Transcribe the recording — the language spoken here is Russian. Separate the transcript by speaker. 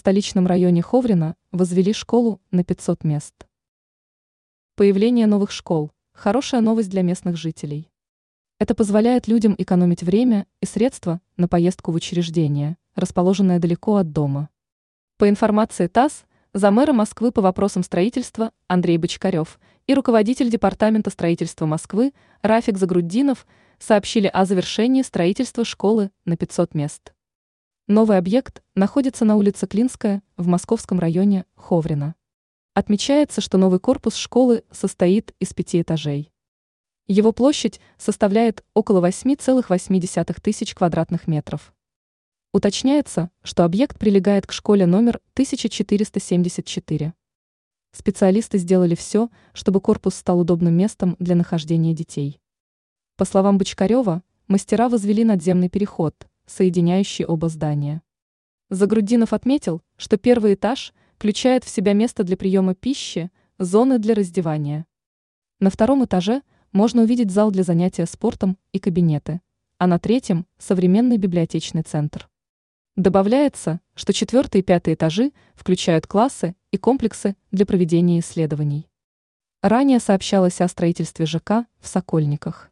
Speaker 1: столичном районе Ховрина возвели школу на 500 мест. Появление новых школ – хорошая новость для местных жителей. Это позволяет людям экономить время и средства на поездку в учреждение, расположенное далеко от дома. По информации ТАСС, за мэра Москвы по вопросам строительства Андрей Бочкарев и руководитель Департамента строительства Москвы Рафик Загруддинов сообщили о завершении строительства школы на 500 мест. Новый объект находится на улице Клинская в московском районе Ховрина. Отмечается, что новый корпус школы состоит из пяти этажей. Его площадь составляет около 8,8 тысяч квадратных метров. Уточняется, что объект прилегает к школе номер 1474. Специалисты сделали все, чтобы корпус стал удобным местом для нахождения детей. По словам Бочкарева, мастера возвели надземный переход, соединяющий оба здания. Загрудинов отметил, что первый этаж включает в себя место для приема пищи, зоны для раздевания. На втором этаже – можно увидеть зал для занятия спортом и кабинеты, а на третьем – современный библиотечный центр. Добавляется, что четвертый и пятый этажи включают классы и комплексы для проведения исследований. Ранее сообщалось о строительстве ЖК в Сокольниках.